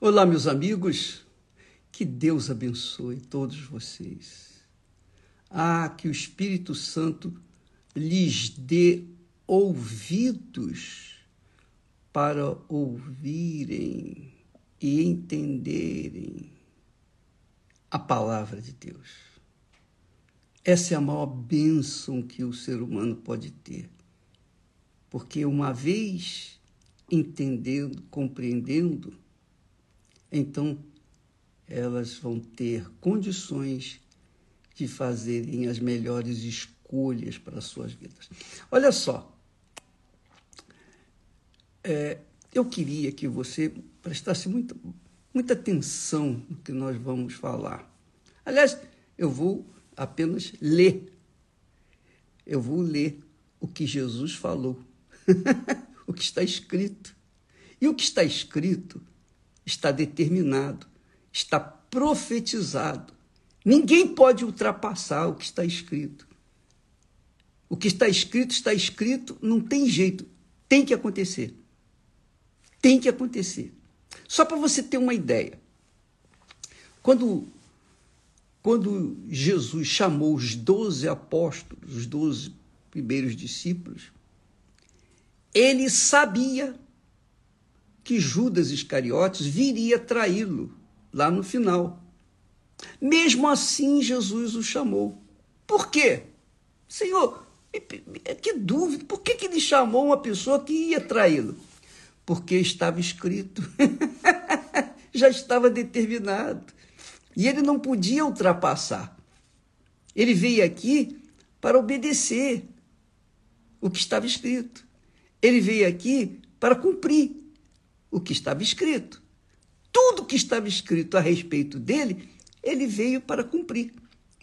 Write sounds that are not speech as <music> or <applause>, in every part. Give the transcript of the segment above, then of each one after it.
Olá, meus amigos, que Deus abençoe todos vocês. Ah, que o Espírito Santo lhes dê ouvidos para ouvirem e entenderem a palavra de Deus. Essa é a maior bênção que o ser humano pode ter. Porque uma vez entendendo, compreendendo, então elas vão ter condições de fazerem as melhores escolhas para as suas vidas. Olha só, é, eu queria que você prestasse muita, muita atenção no que nós vamos falar. Aliás, eu vou apenas ler. Eu vou ler o que Jesus falou, <laughs> o que está escrito. E o que está escrito está determinado, está profetizado. Ninguém pode ultrapassar o que está escrito. O que está escrito, está escrito, não tem jeito, tem que acontecer. Tem que acontecer. Só para você ter uma ideia. Quando, quando Jesus chamou os doze apóstolos, os doze primeiros discípulos, ele sabia que Judas Iscariotes viria traí-lo lá no final. Mesmo assim, Jesus o chamou. Por quê? Senhor, que dúvida, por que, que ele chamou uma pessoa que ia traí-lo? Porque estava escrito, <laughs> já estava determinado. E ele não podia ultrapassar. Ele veio aqui para obedecer o que estava escrito. Ele veio aqui para cumprir o que estava escrito. Tudo que estava escrito a respeito dele, ele veio para cumprir,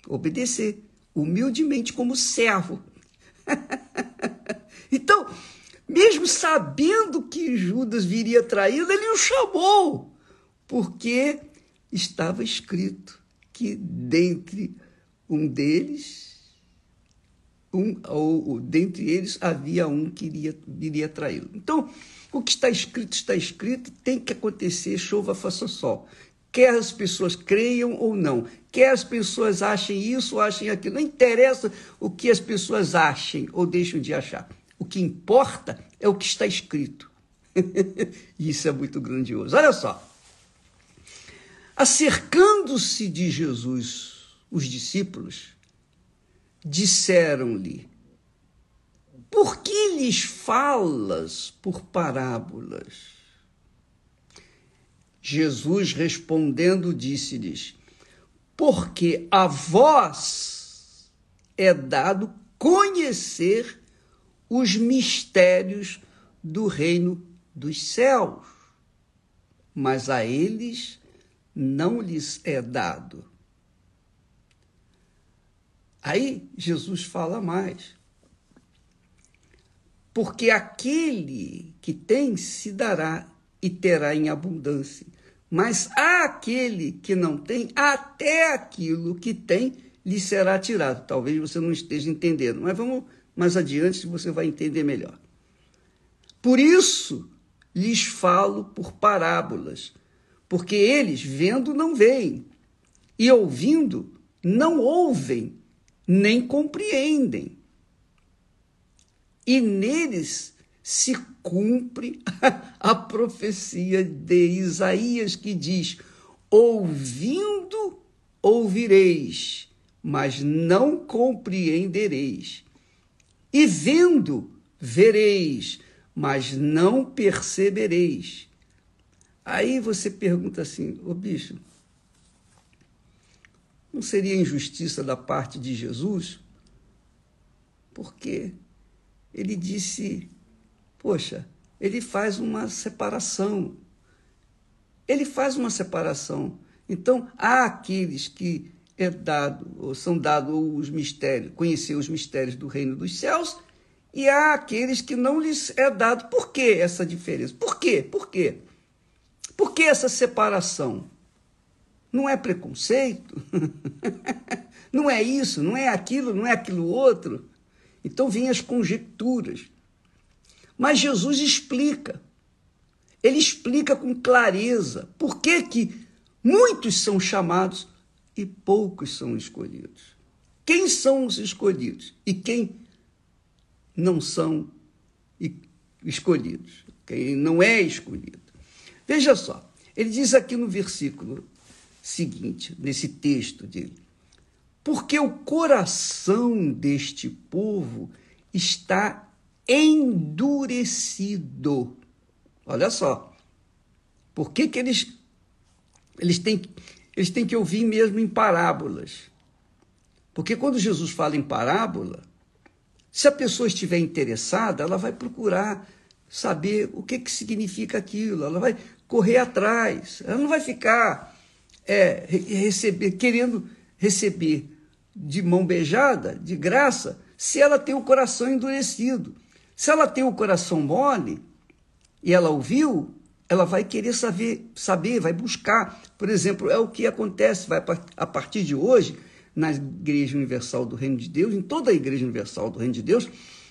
obedecer, humildemente como servo. <laughs> então, mesmo sabendo que Judas viria traí-lo, ele o chamou, porque estava escrito que dentre um deles, um, ou, ou dentre eles havia um que iria, viria traí-lo. Então, o que está escrito, está escrito, tem que acontecer, chova, faça sol. Quer as pessoas creiam ou não, quer as pessoas achem isso ou achem aquilo, não interessa o que as pessoas achem ou deixam de achar. O que importa é o que está escrito. <laughs> isso é muito grandioso. Olha só. Acercando-se de Jesus, os discípulos disseram-lhe: por que lhes falas por parábolas? Jesus respondendo disse-lhes: Porque a vós é dado conhecer os mistérios do reino dos céus, mas a eles não lhes é dado. Aí Jesus fala mais porque aquele que tem se dará e terá em abundância. Mas aquele que não tem, até aquilo que tem lhe será tirado. Talvez você não esteja entendendo, mas vamos mais adiante você vai entender melhor. Por isso lhes falo por parábolas, porque eles vendo não veem, e ouvindo não ouvem, nem compreendem e neles se cumpre a profecia de Isaías que diz: ouvindo ouvireis, mas não compreendereis, e vendo vereis, mas não percebereis. Aí você pergunta assim, ô bicho, não seria injustiça da parte de Jesus? Porque ele disse: Poxa, ele faz uma separação. Ele faz uma separação. Então, há aqueles que é dado, ou são dados os mistérios, conhecer os mistérios do reino dos céus, e há aqueles que não lhes é dado. Por que essa diferença? Por quê? Por quê? Por que essa separação? Não é preconceito? <laughs> não é isso, não é aquilo, não é aquilo outro. Então vêm as conjecturas. Mas Jesus explica. ele explica com clareza por que, que muitos são chamados e poucos são escolhidos. Quem são os escolhidos e quem não são escolhidos, quem não é escolhido. Veja só, ele diz aqui no versículo seguinte, nesse texto dele, porque o coração deste povo está endurecido. Olha só. Por que, que eles, eles, têm, eles têm que ouvir mesmo em parábolas? Porque quando Jesus fala em parábola, se a pessoa estiver interessada, ela vai procurar saber o que, que significa aquilo, ela vai correr atrás, ela não vai ficar é, receber, querendo receber de mão beijada, de graça, se ela tem o coração endurecido. Se ela tem o coração mole e ela ouviu, ela vai querer saber, saber, vai buscar. Por exemplo, é o que acontece vai a partir de hoje na Igreja Universal do Reino de Deus, em toda a Igreja Universal do Reino de Deus,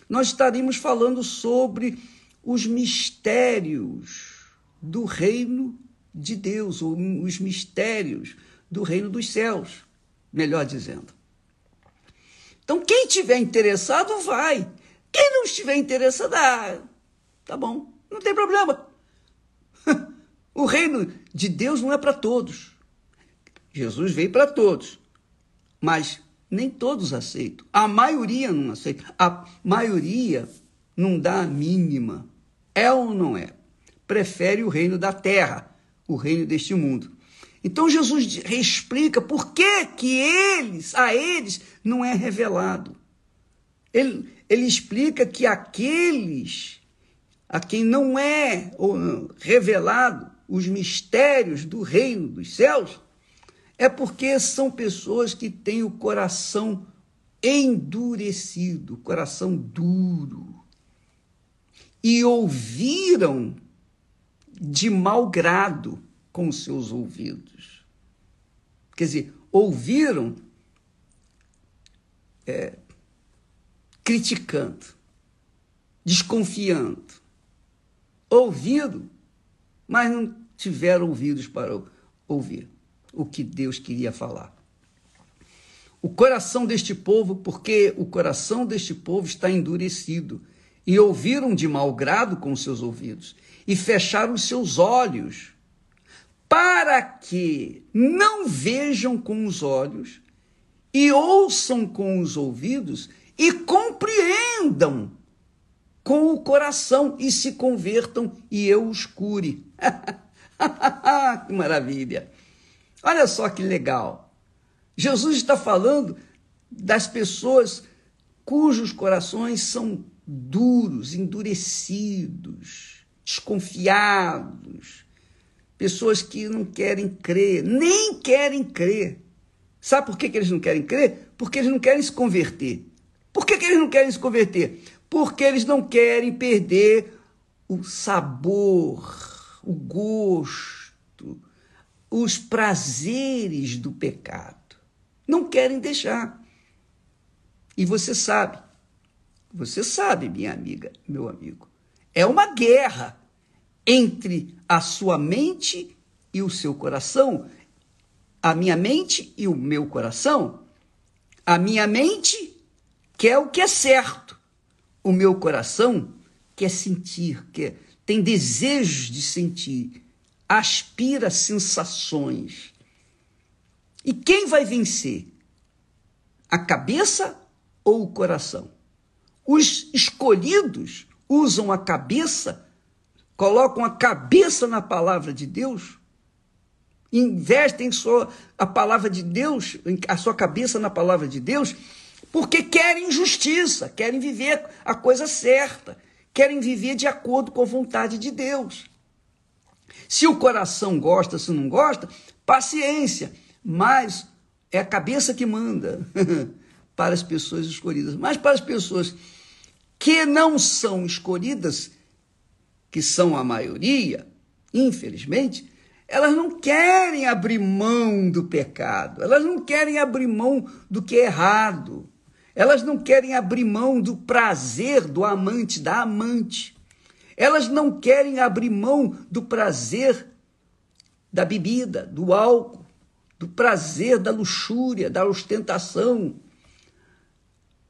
nós estaremos falando sobre os mistérios do reino de Deus, ou os mistérios do reino dos céus, melhor dizendo. Então, quem tiver interessado, vai. Quem não estiver interessado, ah, tá bom, não tem problema. <laughs> O reino de Deus não é para todos. Jesus veio para todos, mas nem todos aceitam. A maioria não aceita. A maioria não dá a mínima. É ou não é? Prefere o reino da terra, o reino deste mundo. Então Jesus explica por que, que eles, a eles, não é revelado. Ele, ele explica que aqueles a quem não é revelado os mistérios do reino dos céus, é porque são pessoas que têm o coração endurecido, coração duro, e ouviram de mau grado com seus ouvidos. Quer dizer, ouviram é, criticando, desconfiando, ouviram, mas não tiveram ouvidos para ouvir o que Deus queria falar. O coração deste povo, porque o coração deste povo está endurecido, e ouviram de mau grado com seus ouvidos, e fecharam seus olhos, para que não vejam com os olhos, e ouçam com os ouvidos, e compreendam com o coração e se convertam e eu os cure. <laughs> que maravilha! Olha só que legal. Jesus está falando das pessoas cujos corações são duros, endurecidos, desconfiados, pessoas que não querem crer, nem querem crer. Sabe por que, que eles não querem crer? Porque eles não querem se converter. Por que, que eles não querem se converter? Porque eles não querem perder o sabor, o gosto, os prazeres do pecado. Não querem deixar. E você sabe, você sabe, minha amiga, meu amigo, é uma guerra entre a sua mente e o seu coração, a minha mente e o meu coração. A minha mente quer o que é certo. O meu coração quer sentir, quer, tem desejos de sentir, aspira sensações. E quem vai vencer? A cabeça ou o coração? Os escolhidos usam a cabeça, colocam a cabeça na palavra de Deus, investem sua, a palavra de Deus, a sua cabeça na palavra de Deus porque querem justiça, querem viver a coisa certa, querem viver de acordo com a vontade de Deus. Se o coração gosta, se não gosta, paciência, mas é a cabeça que manda <laughs> para as pessoas escolhidas. Mas para as pessoas que não são escolhidas, que são a maioria, infelizmente, elas não querem abrir mão do pecado, elas não querem abrir mão do que é errado. Elas não querem abrir mão do prazer do amante, da amante. Elas não querem abrir mão do prazer da bebida, do álcool, do prazer da luxúria, da ostentação.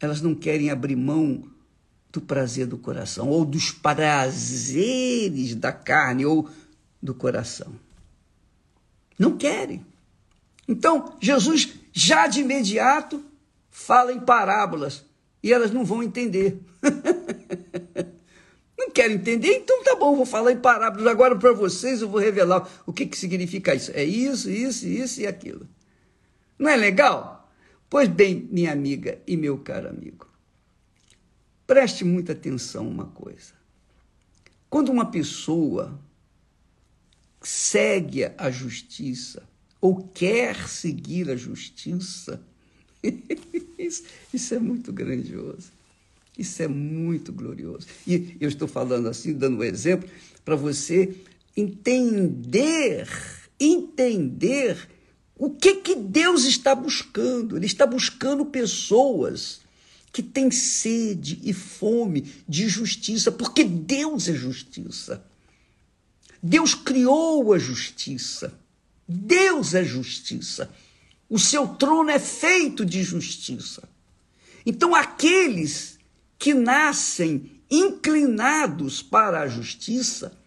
Elas não querem abrir mão do prazer do coração, ou dos prazeres da carne, ou do coração. Não querem. Então, Jesus já de imediato fala em parábolas e elas não vão entender. <laughs> não querem entender? Então tá bom, vou falar em parábolas. Agora para vocês eu vou revelar o que, que significa isso. É isso, isso, isso e aquilo. Não é legal? Pois bem, minha amiga e meu caro amigo, preste muita atenção uma coisa. Quando uma pessoa segue a justiça ou quer seguir a justiça, <laughs> isso, isso é muito grandioso. Isso é muito glorioso. E eu estou falando assim, dando um exemplo, para você entender, entender o que, que Deus está buscando. Ele está buscando pessoas que têm sede e fome de justiça, porque Deus é justiça. Deus criou a justiça. Deus é justiça. O seu trono é feito de justiça. Então, aqueles que nascem inclinados para a justiça,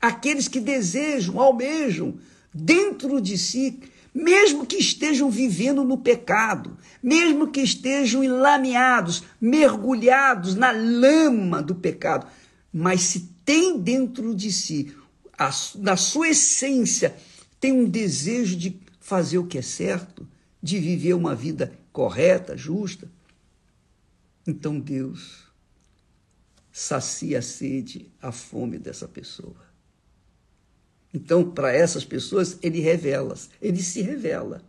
aqueles que desejam, almejam dentro de si, mesmo que estejam vivendo no pecado, mesmo que estejam enlameados, mergulhados na lama do pecado, mas se tem dentro de si, a, na sua essência, tem um desejo de fazer o que é certo, de viver uma vida correta, justa, então Deus sacia a sede, a fome dessa pessoa. Então, para essas pessoas, ele revela, ele se revela.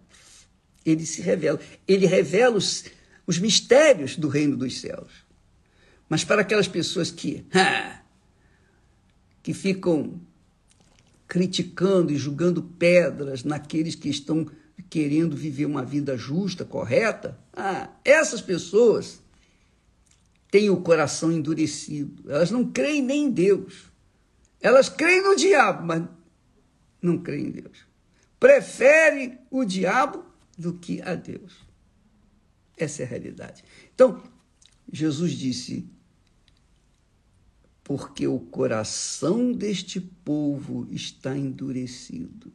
Ele se revela. Ele revela os, os mistérios do reino dos céus. Mas para aquelas pessoas que, <laughs> que ficam criticando e julgando pedras naqueles que estão querendo viver uma vida justa, correta, ah, essas pessoas têm o coração endurecido. Elas não creem nem em Deus. Elas creem no diabo, mas não creem em Deus. Preferem o diabo do que a Deus. Essa é a realidade. Então, Jesus disse: porque o coração deste povo está endurecido.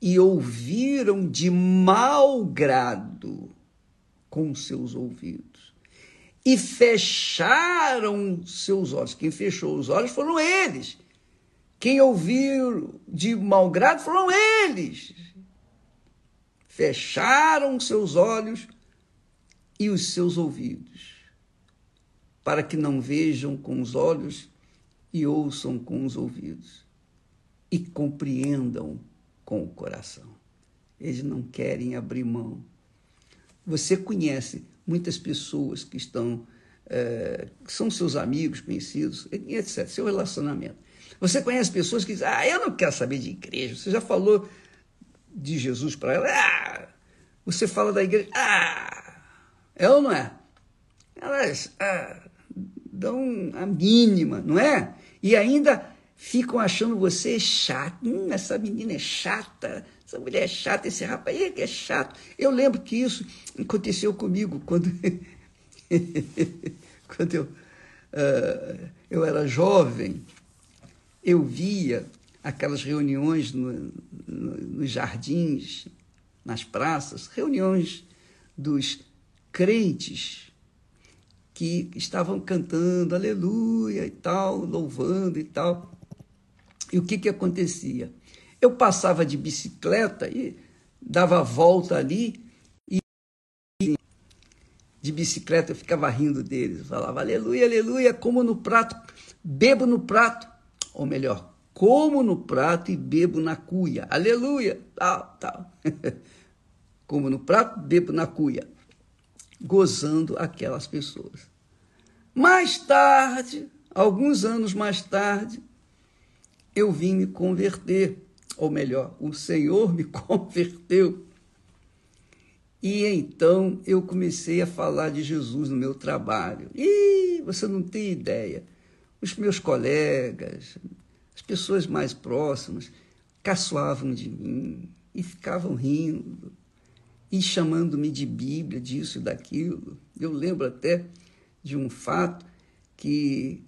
E ouviram de mau grado com seus ouvidos. E fecharam seus olhos. Quem fechou os olhos foram eles. Quem ouviu de mau grado foram eles. Fecharam seus olhos e os seus ouvidos para que não vejam com os olhos e ouçam com os ouvidos e compreendam com o coração. Eles não querem abrir mão. Você conhece muitas pessoas que estão, é, que são seus amigos, conhecidos, etc., seu relacionamento. Você conhece pessoas que dizem, ah, eu não quero saber de igreja. Você já falou de Jesus para ela, ah, você fala da igreja, ah, é ou não é? Elas, ah, dão a mínima, não é? E ainda ficam achando você chato. Hum, essa menina é chata, essa mulher é chata, esse rapaz é chato. Eu lembro que isso aconteceu comigo quando, <laughs> quando eu, uh, eu era jovem. Eu via aquelas reuniões no, no, nos jardins, nas praças, reuniões dos crentes que estavam cantando aleluia e tal, louvando e tal. E o que, que acontecia? Eu passava de bicicleta e dava a volta ali e de bicicleta eu ficava rindo deles. Falava aleluia, aleluia, como no prato, bebo no prato, ou melhor, como no prato e bebo na cuia. Aleluia, tal, tal. <laughs> como no prato, bebo na cuia. Gozando aquelas pessoas. Mais tarde, alguns anos mais tarde, eu vim me converter, ou melhor, o Senhor me <laughs> converteu. E então eu comecei a falar de Jesus no meu trabalho. E você não tem ideia. Os meus colegas, as pessoas mais próximas, caçoavam de mim e ficavam rindo e chamando-me de Bíblia, disso e daquilo. Eu lembro até de um fato que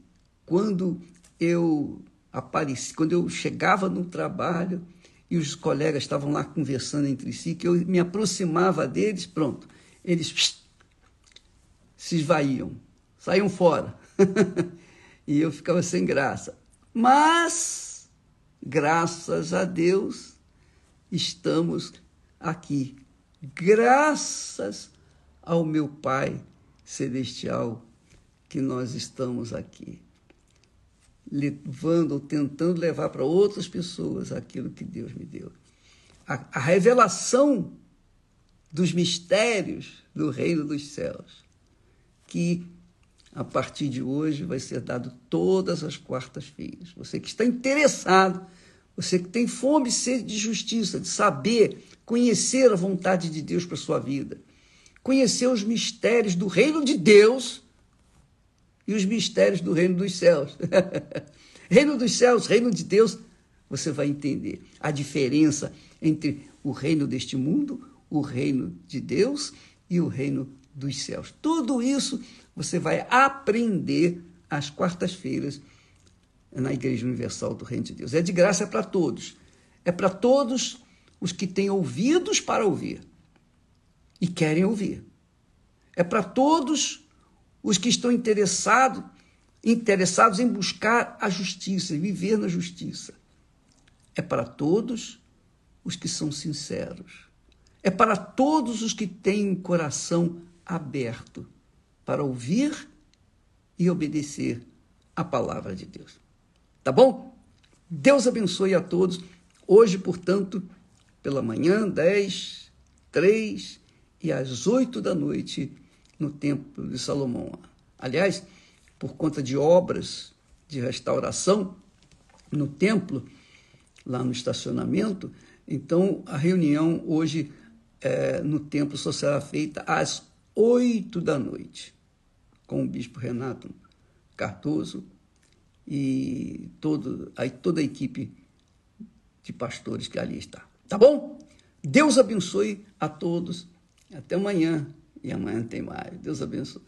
quando eu apareci, quando eu chegava no trabalho e os colegas estavam lá conversando entre si, que eu me aproximava deles, pronto, eles pss, se esvaíam, saíam fora. <laughs> e eu ficava sem graça. Mas, graças a Deus, estamos aqui. Graças ao meu Pai Celestial que nós estamos aqui levando ou tentando levar para outras pessoas aquilo que Deus me deu. A, a, revelação dos mistérios do reino dos céus, que a partir de hoje vai ser dado todas as quartas-feiras. Você que está interessado, você que tem fome e sede de justiça, de saber, conhecer a vontade de Deus para sua vida, conhecer os mistérios do reino de Deus e os mistérios do reino dos céus. <laughs> reino dos céus, reino de Deus, você vai entender a diferença entre o reino deste mundo, o reino de Deus e o reino dos céus. Tudo isso você vai aprender às quartas-feiras na Igreja Universal do Reino de Deus. É de graça para todos. É para todos os que têm ouvidos para ouvir e querem ouvir. É para todos os que estão interessados interessados em buscar a justiça, viver na justiça. É para todos os que são sinceros. É para todos os que têm coração aberto para ouvir e obedecer a palavra de Deus. Tá bom? Deus abençoe a todos. Hoje, portanto, pela manhã, 10, 3 e às 8 da noite, no Templo de Salomão. Aliás, por conta de obras de restauração no templo, lá no estacionamento, então a reunião hoje é, no templo só será feita às 8 da noite, com o bispo Renato Cardoso e todo, aí toda a equipe de pastores que ali está. Tá bom? Deus abençoe a todos. Até amanhã. E amanhã tem mais. Deus abençoe.